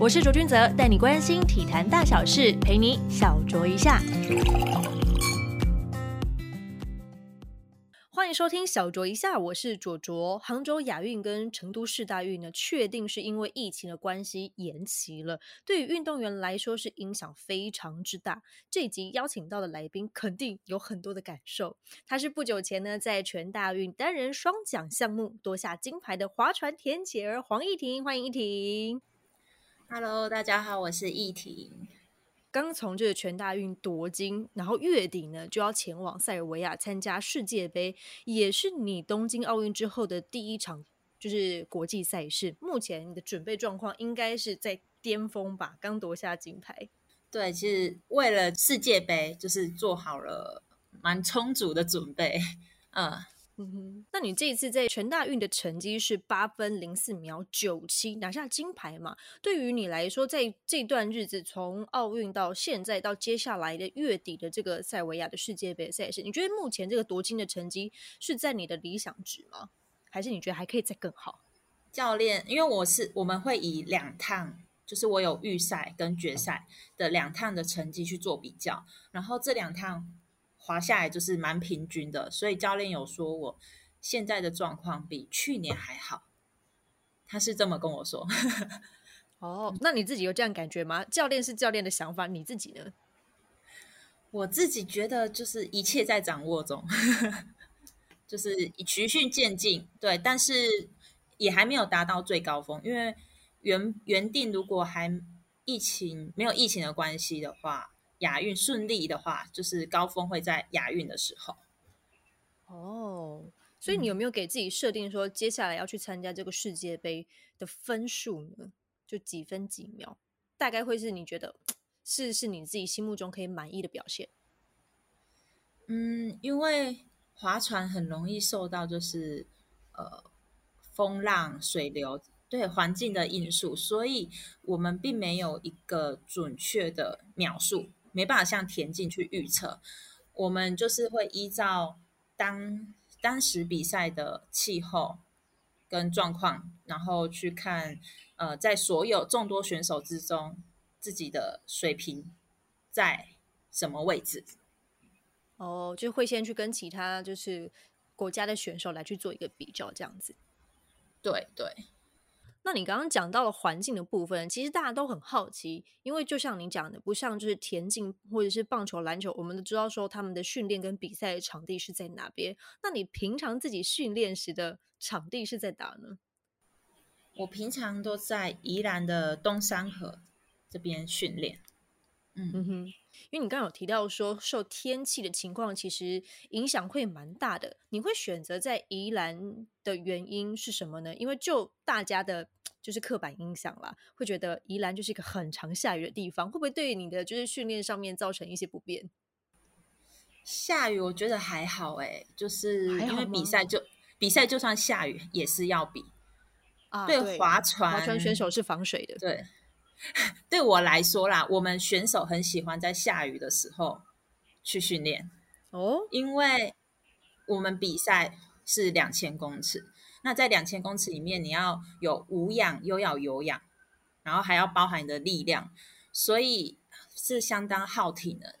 我是卓君泽，带你关心体坛大小事，陪你小酌一下。欢迎收听小酌一下，我是卓卓。杭州亚运跟成都市大运呢，确定是因为疫情的关系延期了。对于运动员来说，是影响非常之大。这集邀请到的来宾，肯定有很多的感受。他是不久前呢，在全大运单人双桨项目夺下金牌的划船田姐儿黄义婷，欢迎义婷。Hello，大家好，我是易婷。刚从这个全大运夺金，然后月底呢就要前往塞尔维亚参加世界杯，也是你东京奥运之后的第一场就是国际赛事。目前你的准备状况应该是在巅峰吧？刚夺下金牌，对，其实为了世界杯，就是做好了蛮充足的准备。嗯，嗯哼，那你这一次在全大运的成绩是八分零四秒九七，拿下金牌嘛？对于你来说，在这段日子，从奥运到现在到接下来的月底的这个塞尔维亚的世界杯赛事，你觉得目前这个夺金的成绩是在你的理想值吗？还是你觉得还可以再更好？教练，因为我是我们会以两趟，就是我有预赛跟决赛的两趟的成绩去做比较，然后这两趟滑下来就是蛮平均的，所以教练有说我现在的状况比去年还好，他是这么跟我说。哦，那你自己有这样感觉吗？教练是教练的想法，你自己呢？我自己觉得就是一切在掌握中，就是循序渐进，对，但是也还没有达到最高峰，因为原原定如果还疫情没有疫情的关系的话，亚运顺利的话，就是高峰会在亚运的时候。哦，所以你有没有给自己设定说，接下来要去参加这个世界杯的分数呢？就几分几秒，大概会是你觉得是是你自己心目中可以满意的表现？嗯，因为划船很容易受到就是呃风浪、水流对环境的因素，所以我们并没有一个准确的描述，没办法像田径去预测。我们就是会依照当当时比赛的气候跟状况，然后去看呃，在所有众多选手之中，自己的水平在什么位置。哦，就会先去跟其他就是国家的选手来去做一个比较，这样子。对对，那你刚刚讲到了环境的部分，其实大家都很好奇，因为就像你讲的，不像就是田径或者是棒球、篮球，我们都知道说他们的训练跟比赛的场地是在哪边。那你平常自己训练时的场地是在哪呢？我平常都在宜兰的东山河这边训练。嗯嗯哼，因为你刚刚有提到说受天气的情况，其实影响会蛮大的。你会选择在宜兰的原因是什么呢？因为就大家的就是刻板印象啦，会觉得宜兰就是一个很常下雨的地方，会不会对你的就是训练上面造成一些不便？下雨我觉得还好哎、就是因为比赛就比赛就算下雨也是要比。啊对划船划船选手是防水的，对，对我来说啦，我们选手很喜欢在下雨的时候去训练，哦，因为我们比赛是两千公尺，那在两千公尺里面，你要有无氧又要有氧，然后还要包含你的力量，所以是相当耗体能。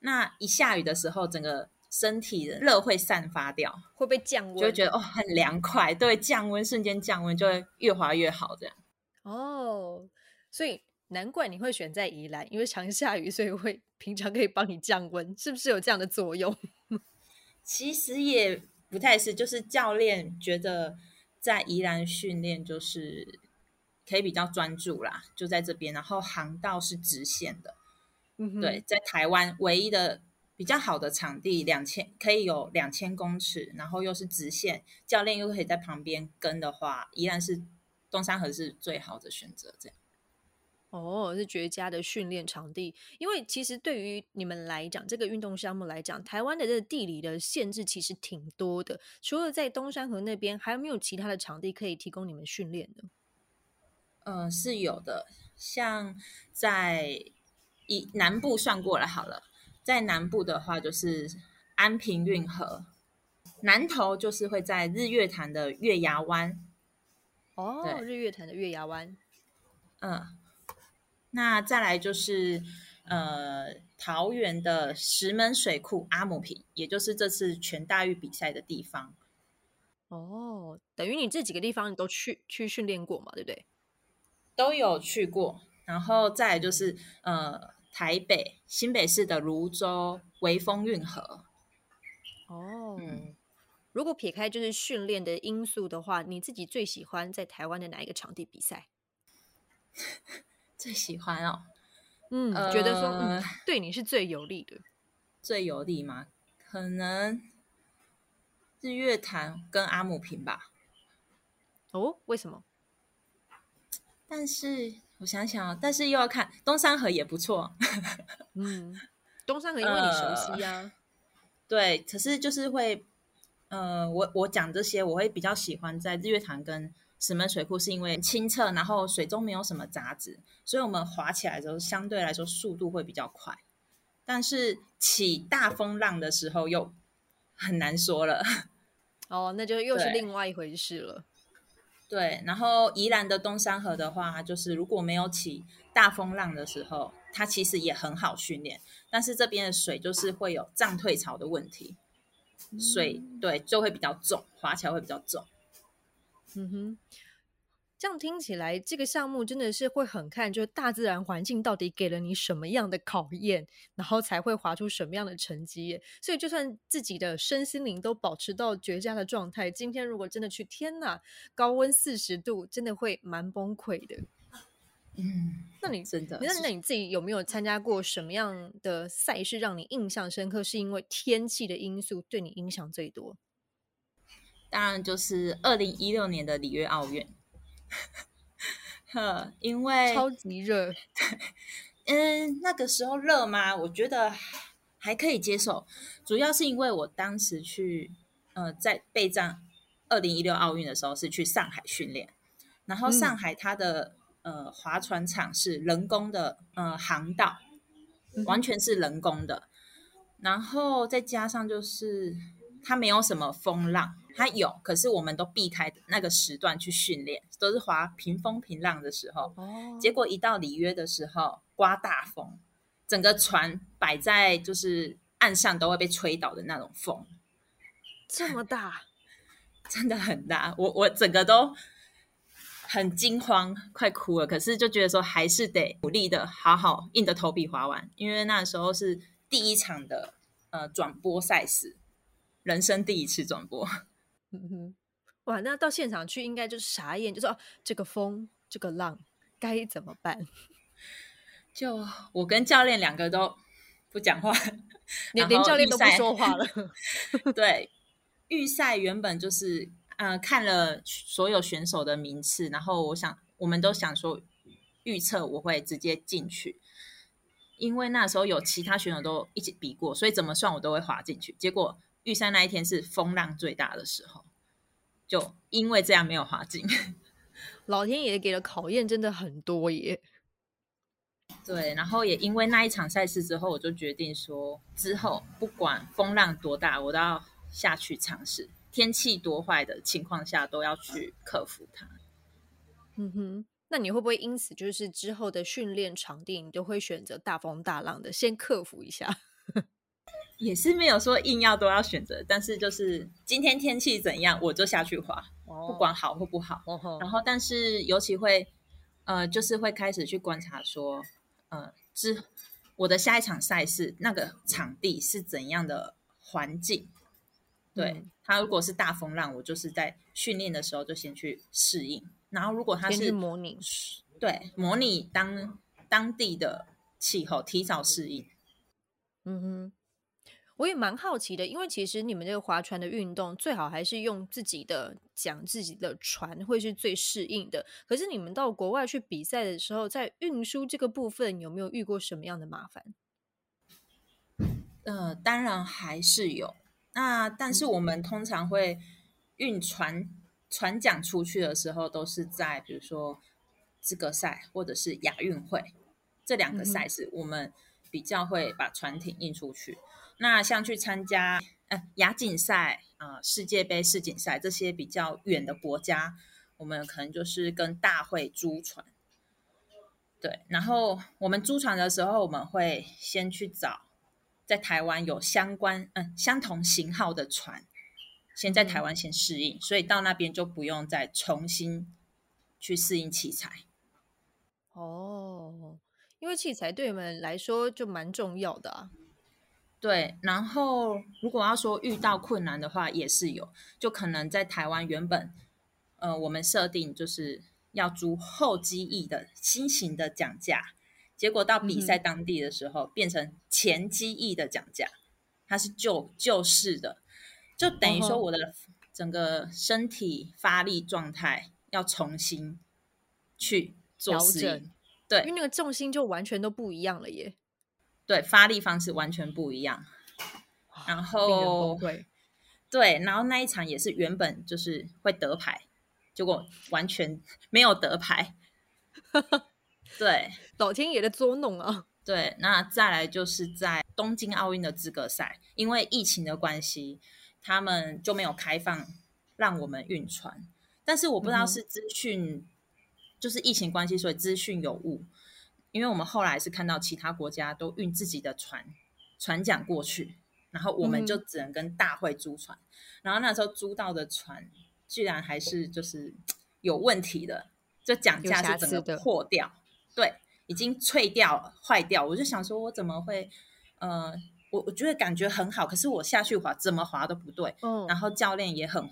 那一下雨的时候，整个身体的热会散发掉，会被降温，就会觉得哦很凉快，对，降温瞬间降温就会越滑越好，这样。哦，所以难怪你会选在宜兰，因为常下雨，所以会平常可以帮你降温，是不是有这样的作用？其实也不太是，就是教练觉得在宜兰训练就是可以比较专注啦，就在这边，然后航道是直线的，嗯对，在台湾唯一的比较好的场地，两千可以有两千公尺，然后又是直线，教练又可以在旁边跟的话，宜兰是东山河是最好的选择。这样，哦，是绝佳的训练场地。因为其实对于你们来讲，这个运动项目来讲，台湾的这个地理的限制其实挺多的。除了在东山河那边，还有没有其他的场地可以提供你们训练呢？呃，是有的，像在以南部算过来好了，在南部的话就是安平运河，南投就是会在日月潭的月牙湾，哦，日月潭的月牙湾。嗯，那再来就是呃桃园的石门水库阿姆坪，也就是这次全大运比赛的地方。哦，等于你这几个地方你都去去训练过嘛，对不对？都有去过，然后再来就是呃台北新北市的泸州微风运河。哦，如果撇开就是训练的因素的话，你自己最喜欢在台湾的哪一个场地比赛？最喜欢哦，嗯，觉得说嗯对你是最有利的，最有利吗？可能日月潭跟阿姆平吧。哦，为什么？但是我想想，但是又要看东山河也不错。嗯，东山河因为你熟悉呀。对，可是就是会，呃，我我讲这些，我会比较喜欢在日月潭跟石门水库，是因为清澈，然后水中没有什么杂质，所以我们划起来的时候相对来说速度会比较快。但是起大风浪的时候又很难说了。哦，那就又是另外一回事了。对，然后宜兰的东山河的话，就是如果没有起大风浪的时候，它其实也很好训练。但是这边的水就是会有涨退潮的问题，水对就会比较重，划起来会比较重。嗯哼，这样听起来，这个项目真的是会很看，就是大自然环境到底给了你什么样的考验，然后才会划出什么样的成绩。所以，就算自己的身心灵都保持到绝佳的状态，今天如果真的去，天呐，高温四十度，真的会蛮崩溃的。嗯，那你真的，那那你自己有没有参加过什么样的赛事让你印象深刻？是因为天气的因素对你影响最多？当然就是二零一六年的里约奥运，呵，因为超级热。对嗯，那个时候热吗？我觉得还可以接受，主要是因为我当时去呃在备战二零一六奥运的时候是去上海训练，然后上海它的。呃，划船场是人工的，呃，航道完全是人工的，然后再加上就是它没有什么风浪，它有，可是我们都避开那个时段去训练，都是滑平风平浪的时候。哦。结果一到里约的时候，刮大风，整个船摆在就是岸上都会被吹倒的那种风，这么大，真的很大，我我整个都。很惊慌，快哭了。可是就觉得说，还是得努力的，好好硬着头皮滑完。因为那时候是第一场的呃转播赛事，人生第一次转播。嗯哼，哇，那到现场去应该就是傻眼，就说这个风，这个浪该怎么办？就我跟教练两个都不讲话，连连教练都不说话了。对，预赛原本就是。呃，看了所有选手的名次，然后我想，我们都想说预测我会直接进去，因为那时候有其他选手都一起比过，所以怎么算我都会滑进去。结果预赛那一天是风浪最大的时候，就因为这样没有滑进。老天爷给的考验真的很多耶。对，然后也因为那一场赛事之后，我就决定说，之后不管风浪多大，我都要下去尝试。天气多坏的情况下，都要去克服它。嗯哼，那你会不会因此就是之后的训练场地，你都会选择大风大浪的，先克服一下？也是没有说硬要都要选择，但是就是今天天气怎样，我就下去滑，不管好或不好。然后，但是尤其会呃，就是会开始去观察说，呃，之我的下一场赛事那个场地是怎样的环境。对他，如果是大风浪，我就是在训练的时候就先去适应。然后如果他是模拟，对，模拟当当地的气候，提早适应。嗯哼，我也蛮好奇的，因为其实你们这个划船的运动，最好还是用自己的讲自己的船会是最适应的。可是你们到国外去比赛的时候，在运输这个部分有没有遇过什么样的麻烦？呃，当然还是有。那但是我们通常会运船船桨出去的时候，都是在比如说资格赛或者是亚运会这两个赛事，我们比较会把船艇运出去。那像去参加呃亚锦赛啊、世界杯、世锦赛这些比较远的国家，我们可能就是跟大会租船。对，然后我们租船的时候，我们会先去找在台湾有相关嗯相同型号的船，先在台湾先适应，所以到那边就不用再重新去适应器材。哦，因为器材对你们来说就蛮重要的啊。对，然后如果要说遇到困难的话，也是有，就可能在台湾原本，呃，我们设定就是要租后机翼的新型的讲架，结果到比赛当地的时候变成前机翼的讲架，它是旧旧式的，就等于说我的整个身体发力状态要重新去做适应，对，因为那个重心就完全都不一样了耶。对，发力方式完全不一样，然后对，然后那一场也是原本就是会得牌，结果完全没有得牌。对，老天爷的捉弄啊！对，那再来就是在东京奥运的资格赛，因为疫情的关系，他们就没有开放让我们运船，但是我不知道是资讯，就是疫情关系，所以资讯有误。因为我们后来是看到其他国家都运自己的船船桨过去，然后我们就只能跟大会租船，然后那时候租到的船居然还是就是有问题的，就讲价是整个破掉，对，已经脆掉坏掉。我就想说，我怎么会？呃，我我觉得感觉很好，可是我下去滑怎么滑都不对。嗯，然后教练也很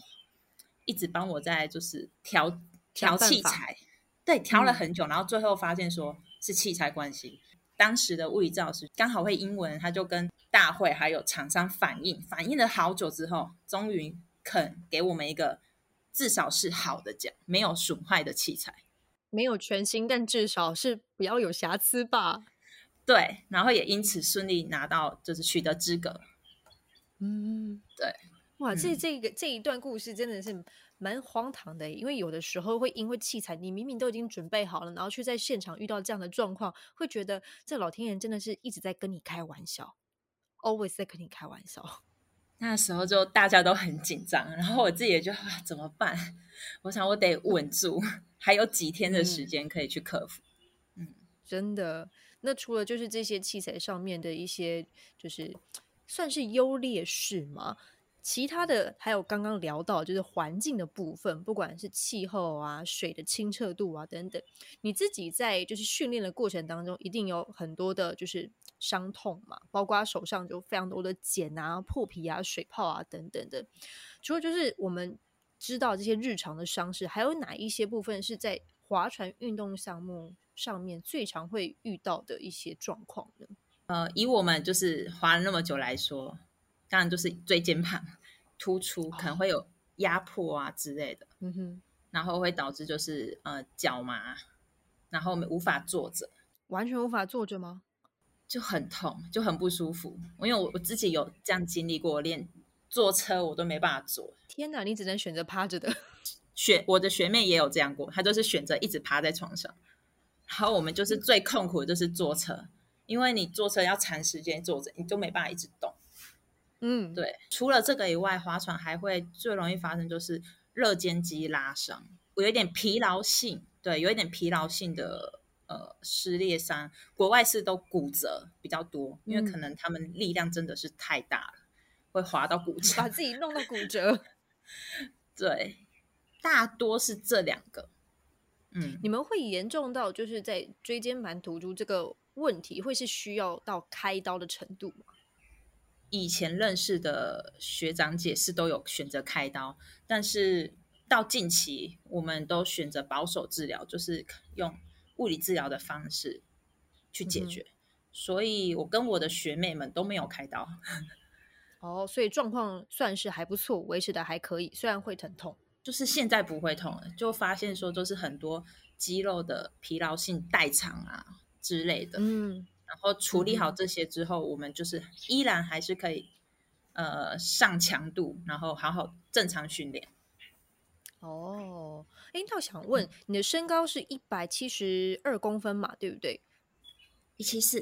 一直帮我在就是调调器材，对，调了很久，然后最后发现说。是器材关系，当时的物理治疗师刚好会英文，他就跟大会还有厂商反映，反映了好久之后，终于肯给我们一个至少是好的奖，没有损坏的器材，没有全新，但至少是不要有瑕疵吧？对，然后也因此顺利拿到就是取得资格。嗯，对，哇，这这个这一段故事真的是。蛮荒唐的，因为有的时候会因为器材，你明明都已经准备好了，然后却在现场遇到这样的状况，会觉得这老天爷真的是一直在跟你开玩笑，always 在跟你开玩笑。那时候就大家都很紧张，然后我自己也就怎么办？我想我得稳住，还有几天的时间可以去克服。嗯，真的。那除了就是这些器材上面的一些，就是算是优劣势吗？其他的还有刚刚聊到，就是环境的部分，不管是气候啊、水的清澈度啊等等，你自己在就是训练的过程当中，一定有很多的就是伤痛嘛，包括手上就非常多的茧啊、破皮啊、水泡啊等等的。除了就是我们知道这些日常的伤势，还有哪一些部分是在划船运动项目上面最常会遇到的一些状况呢？呃，以我们就是划了那么久来说。当然就是椎间盘突出，可能会有压迫啊之类的，嗯哼，然后会导致就是呃脚麻，然后我们无法坐着，完全无法坐着吗？就很痛，就很不舒服。因为我我自己有这样经历过，连坐车我都没办法坐。天哪，你只能选择趴着的。学我的学妹也有这样过，她就是选择一直趴在床上。然后我们就是最痛苦的就是坐车，因为你坐车要长时间坐着，你就没办法一直动。嗯，对。除了这个以外，划船还会最容易发生就是热肩肌拉伤，有一点疲劳性，对，有一点疲劳性的呃撕裂伤。国外是都骨折比较多，因为可能他们力量真的是太大了，会划到骨折，把自己弄到骨折。对，大多是这两个。嗯，你们会严重到就是在椎间盘突出这个问题，会是需要到开刀的程度吗？以前认识的学长姐是都有选择开刀，但是到近期我们都选择保守治疗，就是用物理治疗的方式去解决。所以我跟我的学妹们都没有开刀。哦，所以状况算是还不错，维持的还可以，虽然会疼痛，就是现在不会痛了。就发现说就是很多肌肉的疲劳性代偿啊之类的。嗯。然后处理好这些之后，我们就是依然还是可以，呃，上强度，然后好好正常训练。哦，哎，那我想问，你的身高是一百七十二公分嘛？对不对？一七四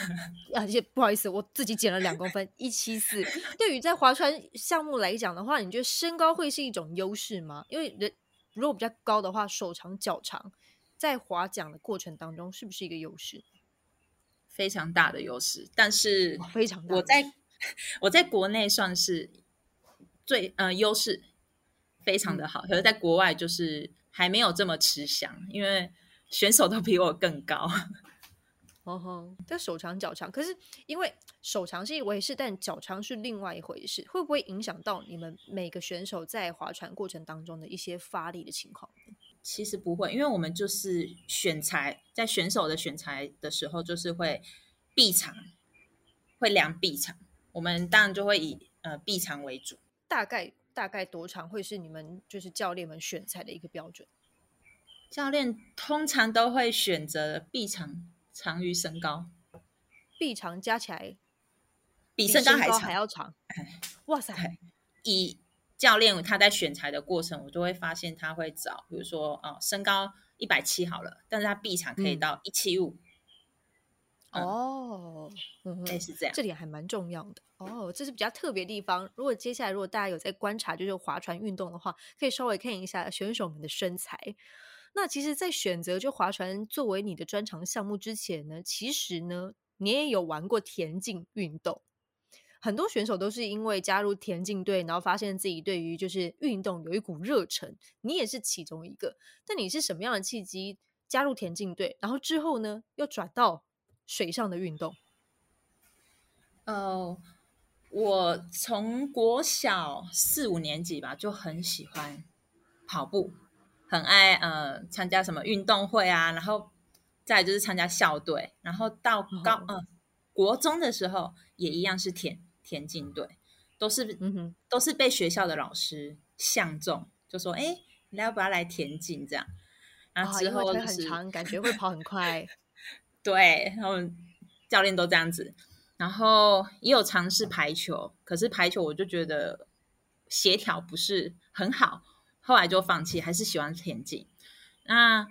啊，不好意思，我自己减了两公分，一七四。对于在划船项目来讲的话，你觉得身高会是一种优势吗？因为人如果比较高的话，手长脚长，在划桨的过程当中是不是一个优势？非常大的优势，但是非常大。我 在我在国内算是最呃优势非常的好，可是在国外就是还没有这么吃香，因为选手都比我更高。哦吼，这手长脚长，可是因为手长是一回事，但脚长是另外一回事，会不会影响到你们每个选手在划船过程当中的一些发力的情况？其实不会，因为我们就是选材，在选手的选材的时候，就是会臂长，会量臂长，我们当然就会以呃臂长为主。大概大概多长会是你们就是教练们选材的一个标准？教练通常都会选择臂长。长于身高，臂长加起来比身高还要长。哇塞！以教练他在选材的过程，我就会发现他会找，比如说哦，身高一百七好了，但是他臂长可以到一七五。哦，类似这样，这点还蛮重要的。哦，这是比较特别地方。如果接下来如果大家有在观察，就是划船运动的话，可以稍微看一下选手们的身材。那其实，在选择就划船作为你的专长项目之前呢，其实呢，你也有玩过田径运动。很多选手都是因为加入田径队，然后发现自己对于就是运动有一股热忱。你也是其中一个。但你是什么样的契机加入田径队？然后之后呢，又转到水上的运动？哦，我从国小四五年级吧，就很喜欢跑步。很爱呃参加什么运动会啊，然后再就是参加校队，然后到高呃国中的时候也一样是田田径队，都是嗯哼都是被学校的老师相中，就说哎你要不要来田径这样，然后之后就是感觉会 跑很快，对，然后教练都这样子，然后也有尝试排球，可是排球我就觉得协调不是很好。后来就放弃，还是喜欢田径。那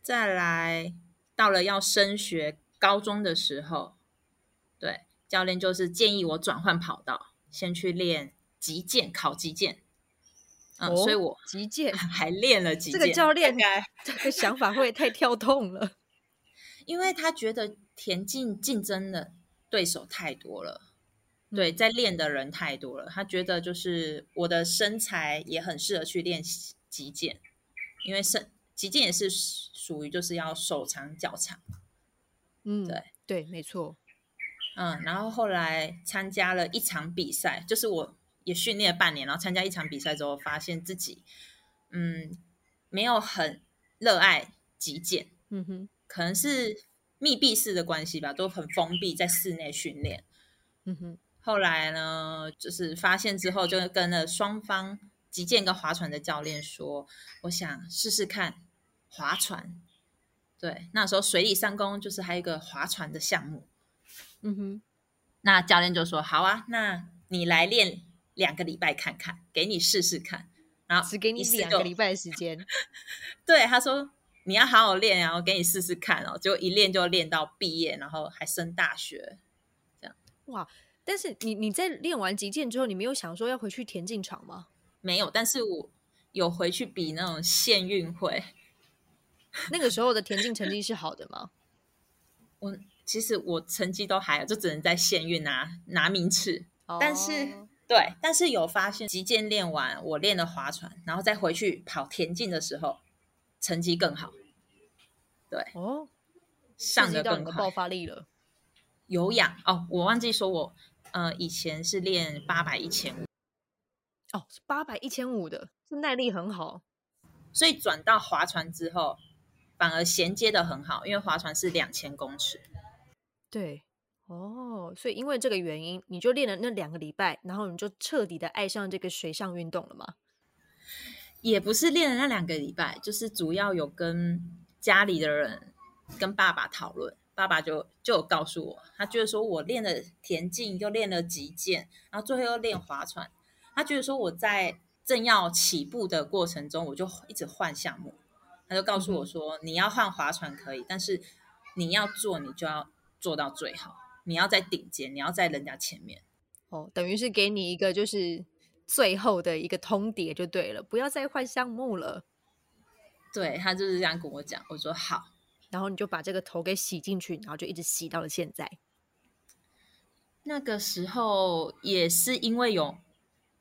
再来到了要升学高中的时候，对教练就是建议我转换跑道，先去练击剑，考击剑。嗯，所以我击剑 还练了击剑。这个教练这个想法会太跳动了，因为他觉得田径竞争的对手太多了。对，在练的人太多了，他觉得就是我的身材也很适合去练击剑，因为身击剑也是属于就是要手长脚长。嗯，对对，没错。嗯，然后后来参加了一场比赛，就是我也训练了半年，然后参加一场比赛之后，发现自己嗯没有很热爱极简。嗯哼，可能是密闭式的关系吧，都很封闭，在室内训练。嗯哼。后来呢，就是发现之后，就跟了双方击剑跟划船的教练说，我想试试看划船。对，那时候水里三公就是还有一个划船的项目。嗯哼，那教练就说：“好啊，那你来练两个礼拜看看，给你试试看。”然后只给你两个礼拜的时间。对，他说你要好好练，然后给你试试看哦。结果一练就练到毕业，然后还升大学，这样哇。但是你你在练完击剑之后，你没有想说要回去田径场吗？没有，但是我有回去比那种县运会。那个时候的田径成绩是好的吗？我其实我成绩都还，就只能在县运拿拿名次。但是对，但是有发现击剑练完，我练了划船，然后再回去跑田径的时候，成绩更好。对哦，上的更快爆发力了。有氧哦，我忘记说我。呃，以前是练八百一千五，哦，八百一千五的，是耐力很好，所以转到划船之后，反而衔接的很好，因为划船是两千公尺。对，哦，所以因为这个原因，你就练了那两个礼拜，然后你就彻底的爱上这个水上运动了吗？也不是练了那两个礼拜，就是主要有跟家里的人、跟爸爸讨论。爸爸就就有告诉我，他觉得说我练了田径，又练了击剑，然后最后又练划船。他觉得说我在正要起步的过程中，我就一直换项目。他就告诉我说，你要换划船可以，但是你要做，你就要做到最好，你要在顶尖，你要在人家前面。哦，等于是给你一个就是最后的一个通牒就对了，不要再换项目了。对他就是这样跟我讲，我说好，然后你就把这个头给洗进去，然后就一直洗到了现在。那个时候也是因为有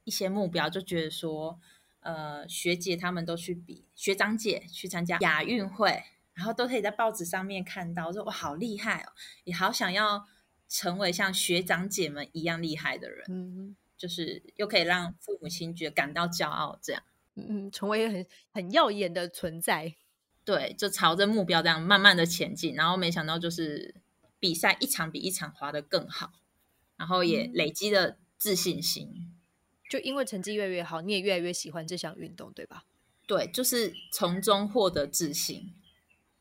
一些目标，就觉得说，呃，学姐他们都去比，学长姐去参加亚运会，然后都可以在报纸上面看到，说哇好厉害哦，也好想要成为像学长姐们一样厉害的人，嗯就是又可以让父母亲觉得感到骄傲，这样嗯，成为很很耀眼的存在。对，就朝着目标这样慢慢的前进，然后没想到就是比赛一场比一场滑得更好，然后也嗯累积了自信心。就因为成绩越来越好，你也越来越喜欢这项运动，对吧？对，就是从中获得自信。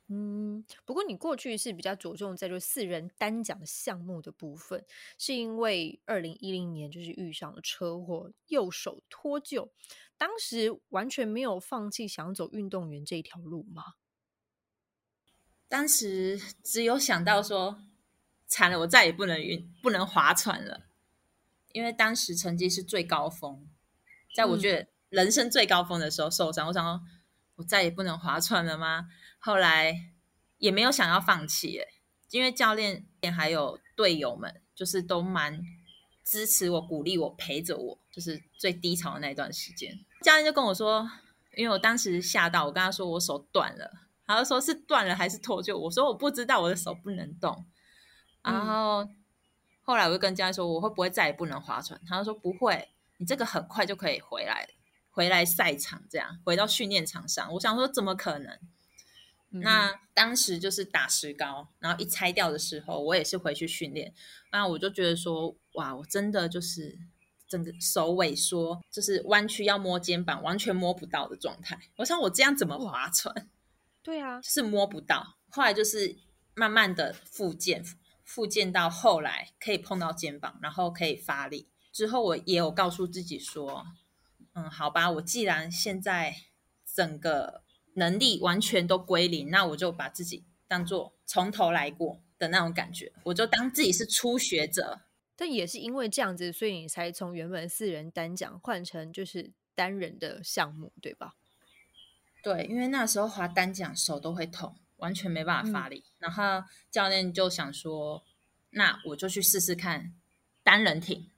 嗯，不过你过去是比较着重在就四人单桨项目的部分，是因为二零一零年就是遇上了车祸，右手脱臼，当时完全没有放弃想走运动员这条路吗？当时只有想到说，惨了，我再也不能运，不能划船了，因为当时成绩是最高峰，在我觉得人生最高峰的时候受伤，我想说，我再也不能划船了吗？后来也没有想要放弃，耶，因为教练还有队友们，就是都蛮支持我、鼓励我、陪着我，就是最低潮的那段时间。教练就跟我说，因为我当时吓到，我跟他说我手断了。他就说是断了还是脱臼？我说我不知道，我的手不能动。然后、后来我就跟教练说，我会不会再也不能划船？他就说不会，你这个很快就可以回来，回来赛场，这样回到训练场上。我想说怎么可能？嗯那当时就是打石膏，然后一拆掉的时候，我也是回去训练。那我就觉得说，哇，我真的就是整个手萎缩，就是弯曲要摸肩膀，完全摸不到的状态。我想我这样怎么划船？对啊，就是摸不到。后来就是慢慢的复健，复健到后来可以碰到肩膀，然后可以发力。之后我也有告诉自己说，嗯，好吧，我既然现在整个能力完全都归零，那我就把自己当做从头来过的那种感觉，我就当自己是初学者。但也是因为这样子，所以你才从原本四人单桨换成就是单人的项目，对吧？对，因为那时候滑单桨手都会痛，完全没办法发力。然后教练就想说，那我就去试试看单人艇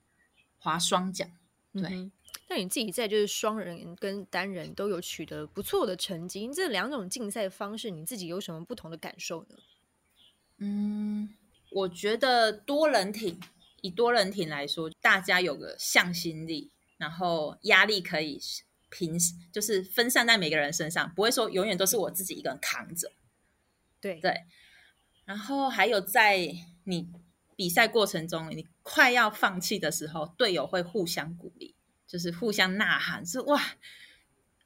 滑双桨。对那你自己在就是双人跟单人都有取得不错的成绩，这两种竞赛方式，你自己有什么不同的感受呢？嗯，我觉得多人艇以多人艇来说，大家有个向心力，然后压力可以平，就是分散在每个人身上，不会说永远都是我自己一个人扛着。对对，然后还有在你比赛过程中，你快要放弃的时候，队友会互相鼓励，就是互相呐喊，是哇，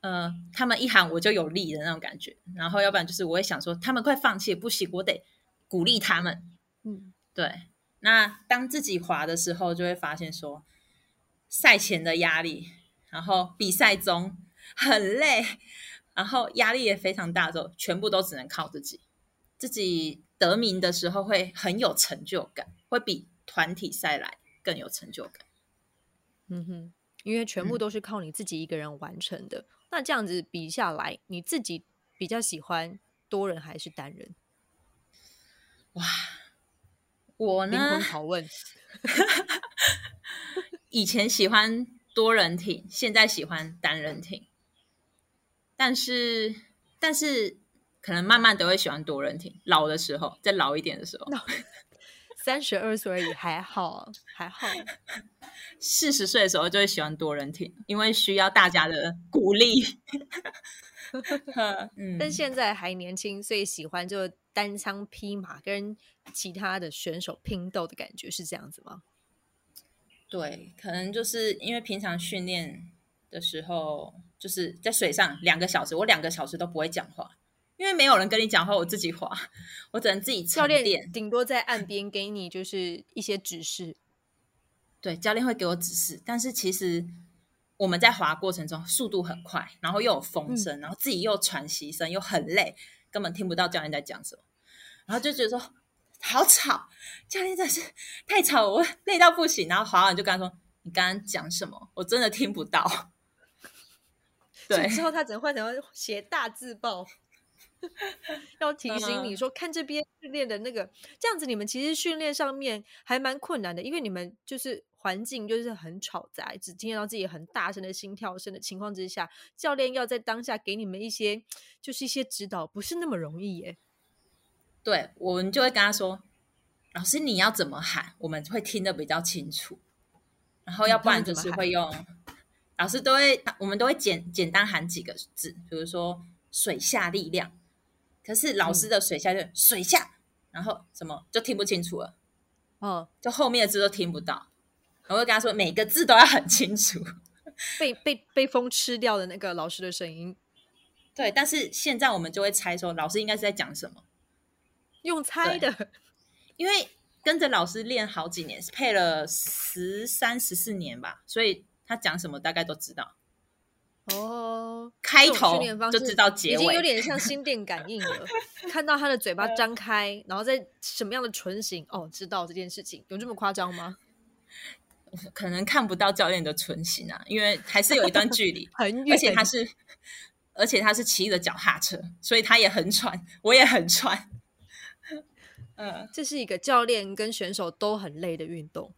呃，他们一喊我就有力的那种感觉。然后要不然就是我会想说，他们快放弃不行，我得鼓励他们。嗯，对，那当自己滑的时候，就会发现说，赛前的压力，然后比赛中很累，然后压力也非常大，之后全部都只能靠自己。自己得名的时候会很有成就感，会比团体赛来更有成就感。嗯哼，因为全部嗯都是靠你自己一个人完成的。那这样子比下来，你自己比较喜欢多人还是单人？哇，我灵呢魂拷问。以前喜欢多人艇，现在喜欢单人艇，但是但是可能慢慢都会喜欢多人艇。老的时候，再老一点的时候，三十二岁而已，还好，还好。四十岁的时候就会喜欢多人听，因为需要大家的鼓励。嗯，但现在还年轻，所以喜欢就单枪匹马跟其他的选手拼斗的感觉，是这样子吗？对，可能就是因为平常训练的时候，就是在水上两个小时，我两个小时都不会讲话，因为没有人跟你讲话，我自己滑，我只能自己教练。顶多在岸边给你就是一些指示。对，教练会给我指示，但是其实我们在滑过程中速度很快，然后又有风声，然后自己又喘息声，又很累，根本听不到教练在讲什么，然后就觉得说好吵，教练真的是太吵了，我累到不行。然后滑完就跟他说：“你刚刚讲什么？我真的听不到。”对之后他只能换成写大字报。要提醒你说，看这边训练的那个，这样子你们其实训练上面还蛮困难的，因为你们就是环境就是很吵杂，只听得到自己很大声的心跳声的情况之下，教练要在当下给你们一些就是一些指导，不是那么容易耶。对，我们就会跟他说，老师你要怎么喊，我们会听得比较清楚，然后要不然就是会用，老师都会，我们都会简简单喊几个字，比如说水下力量。可是老师的水下就水下，然后什么就听不清楚了，哦，就后面的字都听不到。我会跟他说，每个字都要很清楚。被被被风吃掉的那个老师的声音，对。但是现在我们就会猜说，老师应该是在讲什么，用猜的，因为跟着老师练好几年，配了十三十四年吧，所以他讲什么大概都知道。哦，开头就知道结尾，已经有点像心电感应了。看到他的嘴巴张开，然后在什么样的唇形，哦，知道这件事情有这么夸张吗？可能看不到教练的唇形啊，因为还是有一段距离，很远，而且他是，而且他是骑着脚踏车，所以他也很喘，我也很喘。嗯，这是一个教练跟选手都很累的运动。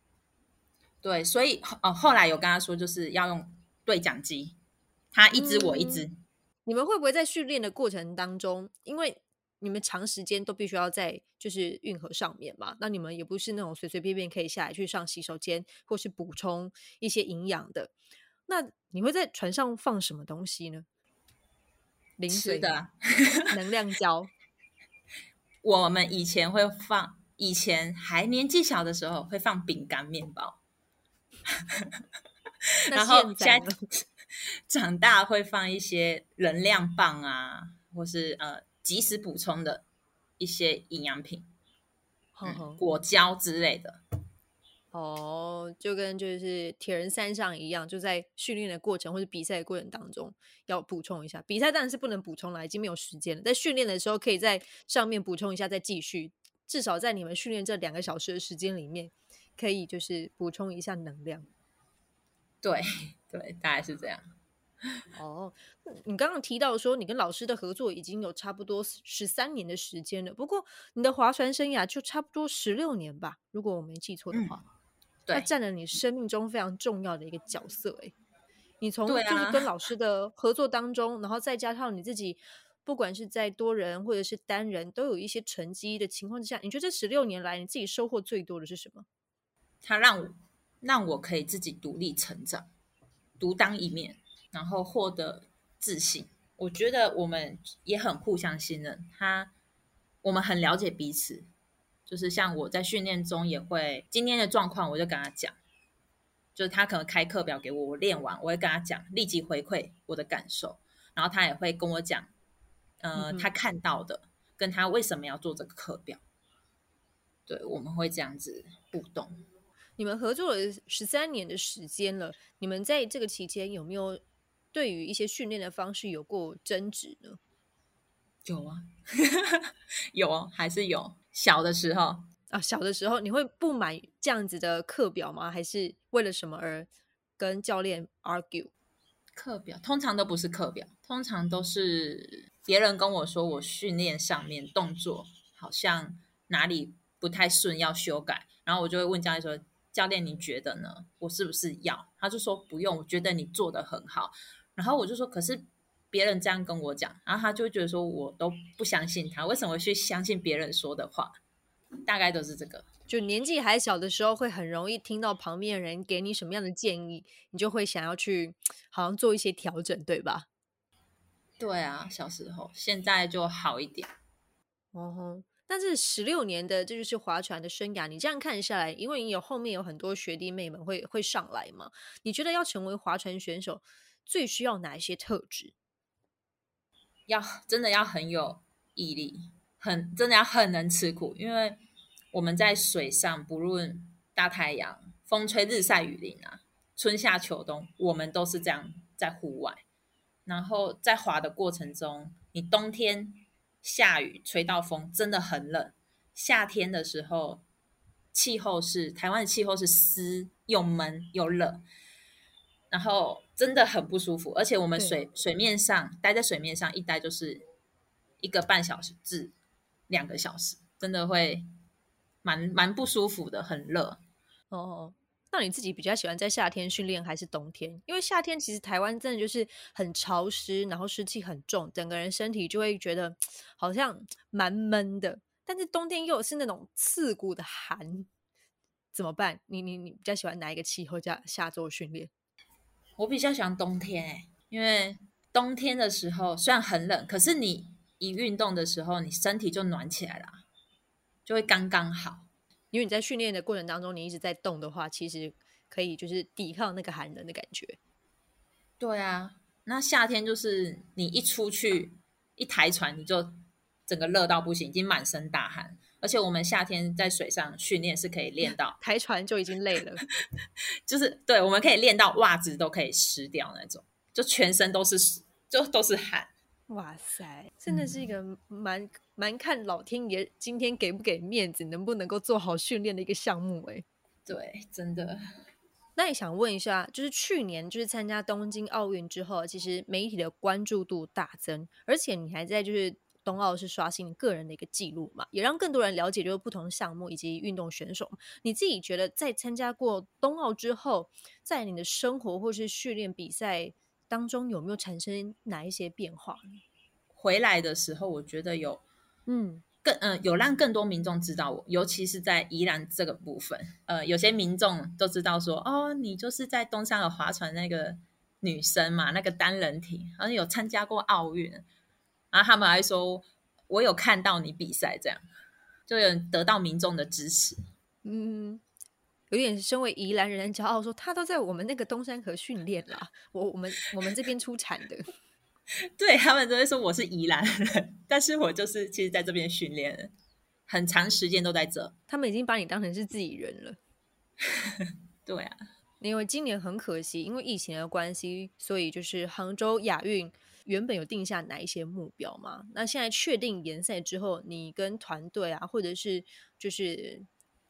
对，所以哦，后来有跟他说，就是要用对讲机。他一只，我一只。你们会不会在训练的过程当中，因为你们长时间都必须要在就是运河上面嘛？那你们也不是那种随随便便可以下来去上洗手间或是补充一些营养的。那你会在船上放什么东西呢？零食的能量 胶。我们以前会放，以前还年纪小的时候会放饼干、面包。然后现在。长大会放一些能量棒啊，或是呃及时补充的一些营养品，果胶之类的。哦，就跟就是铁人三项一样，就在训练的过程或者比赛的过程当中要补充一下。比赛当然是不能补充了，已经没有时间了。在训练的时候可以在上面补充一下，再继续。至少在你们训练这两个小时的时间里面，可以就是补充一下能量。对。对，大概是这样。哦，你刚刚提到说你跟老师的合作已经有差不多十三年的时间了，不过你的划船生涯就差不多十六年吧，如果我没记错的话，他占了你生命中非常重要的一个角色。哎，你从就是跟老师的合作当中，然后再加上你自己，不管是在多人或者是单人都有一些成绩的情况之下，你觉得这十六年来你自己收获最多的是什么？他让我让我可以自己独立成长。独当一面，然后获得自信。我觉得我们也很互相信任。他，我们很了解彼此。就是像我在训练中也会今天的状况，我就跟他讲。就是他可能开课表给我，我练完我会跟他讲，立即回馈我的感受。然后他也会跟我讲，呃，他看到的，跟他为什么要做这个课表。对，我们会这样子互动。你们合作了十三年的时间了，你们在这个期间有没有对于一些训练的方式有过争执呢？有啊，有还是有。小的时候啊，小的时候你会不满这样子的课表吗？还是为了什么而跟教练 argue？课表通常都不是课表，通常都是别人跟我说我训练上面动作好像哪里不太顺，要修改，然后我就会问教练说。教练，你觉得呢？我是不是要？他就说不用，我觉得你做的很好。然后我就说，可是别人这样跟我讲，然后他就觉得说我都不相信他，为什么去相信别人说的话？大概都是这个。就年纪还小的时候，会很容易听到旁边人给你什么样的建议，你就会想要去好像做一些调整，对吧？对啊，小时候，现在就好一点。哦吼。但是十六年的这就是划船的生涯，你这样看下来，因为你有后面有很多学弟妹们会会上来嘛？你觉得要成为划船选手，最需要哪一些特质？要真的要很有毅力，很真的要很能吃苦，因为我们在水上，不论大太阳、风吹日晒雨淋啊，春夏秋冬，我们都是这样在户外。然后在滑的过程中，你冬天。下雨吹到风，真的很冷。夏天的时候，气候是台湾的气候是湿又闷又冷，然后真的很不舒服。而且我们水水面上待在水面上一待就是一个半小时至两个小时，真的会蛮蛮不舒服的，很热。哦，那你自己比较喜欢在夏天训练还是冬天？因为夏天其实台湾真的就是很潮湿，然后湿气很重，整个人身体就会觉得好像蛮闷的。但是冬天又是那种刺骨的寒，怎么办？你你你比较喜欢哪一个气候下下做训练？我比较喜欢冬天诶、因为冬天的时候虽然很冷，可是你一运动的时候，你身体就暖起来了，就会刚刚好。因为你在训练的过程当中，你一直在动的话，其实可以就是抵抗那个寒冷的感觉。对啊，那夏天就是你一出去一抬船，你就整个热到不行，已经满身大汗。而且我们夏天在水上训练是可以练到 抬船就已经累了，就是对，我们可以练到袜子都可以湿掉那种，就全身都是就都是汗。哇塞，真的是一个蛮蛮看老天爷今天给不给面子，能不能够做好训练的一个项目哎。对，真的。那也想问一下，就是去年就是参加东京奥运之后，其实媒体的关注度大增，而且你还在就是冬奥是刷新个人的一个记录嘛，也让更多人了解就是不同项目以及运动选手。你自己觉得在参加过冬奥之后，在你的生活或是训练比赛当中有没有产生哪一些变化？回来的时候，我觉得有，嗯，更嗯、有让更多民众知道我，尤其是在宜兰这个部分，呃，有些民众都知道说，哦，你就是在东山河划船那个女生嘛，那个单人艇，好像有参加过奥运，然后他们还说我有看到你比赛，这样就有得到民众的支持。嗯，有点身为宜兰人骄傲，说他都在我们那个东山河训练啦，我我们我们这边出产的。对他们都会说我是宜兰人，但是我就是其实在这边训练，很长时间都在这。他们已经把你当成是自己人了。对啊，因为今年很可惜，因为疫情的关系，所以就是杭州亚运原本有定下哪一些目标嘛？那现在确定联赛之后，你跟团队啊，或者是就是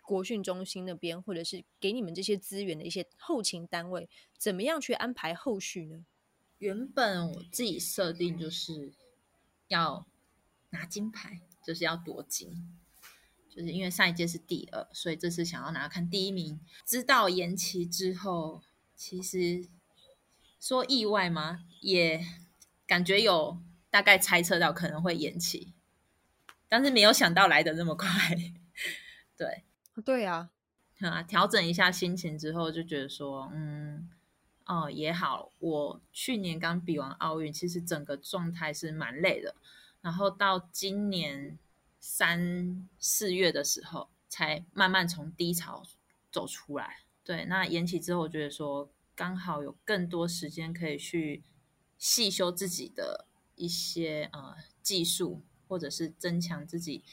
国训中心那边，或者是给你们这些资源的一些后勤单位，怎么样去安排后续呢？原本我自己设定就是要拿金牌，就是要夺金，就是因为上一届是第二，所以这次想要拿看第一名。知道延期之后，其实说意外吗？也感觉有大概猜测到可能会延期，但是没有想到来的那么快。对，对啊，啊，调整一下心情之后，就觉得说，嗯。哦，也好，我去年刚比完奥运，其实整个状态是蛮累的。然后到今年三四月的时候，才慢慢从低潮走出来。对，那延期之后，我觉得说刚好有更多时间可以去细修自己的一些呃技术，或者是增强自己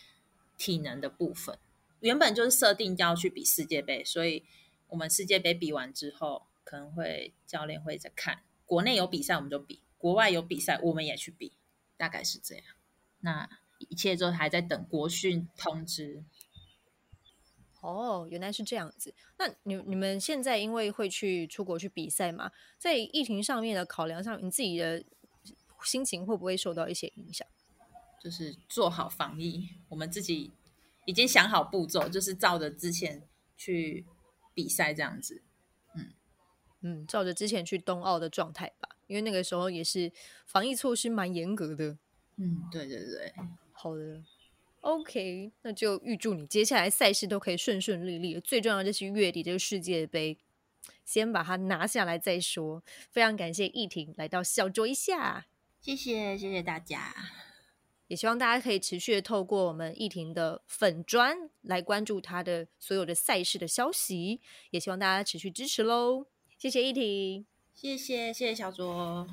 体能的部分。原本就是设定要去比世界杯，所以我们世界杯比完之后。可能会教练会再看国内有比赛我们就比，国外有比赛我们也去比，大概是这样。那一切都还在等国训通知。哦，原来是这样子。那你你们现在因为会去出国去比赛嘛，在疫情上面的考量上，你自己的心情会不会受到一些影响？就是做好防疫，我们自己已经想好步骤，就是照着之前去比赛这样子。嗯嗯，照着之前去冬奥的状态吧，因为那个时候也是防疫措施蛮严格的。嗯，对对对，好的，OK，那就预祝你接下来赛事都可以顺顺利利。最重要就是月底这个世界杯，先把它拿下来再说。非常感谢易婷来到小酌一下，谢谢谢谢大家，也希望大家可以持续的透过我们易婷的粉砖来关注她的所有的赛事的消息，也希望大家持续支持喽。谢谢依婷，谢谢谢谢小卓。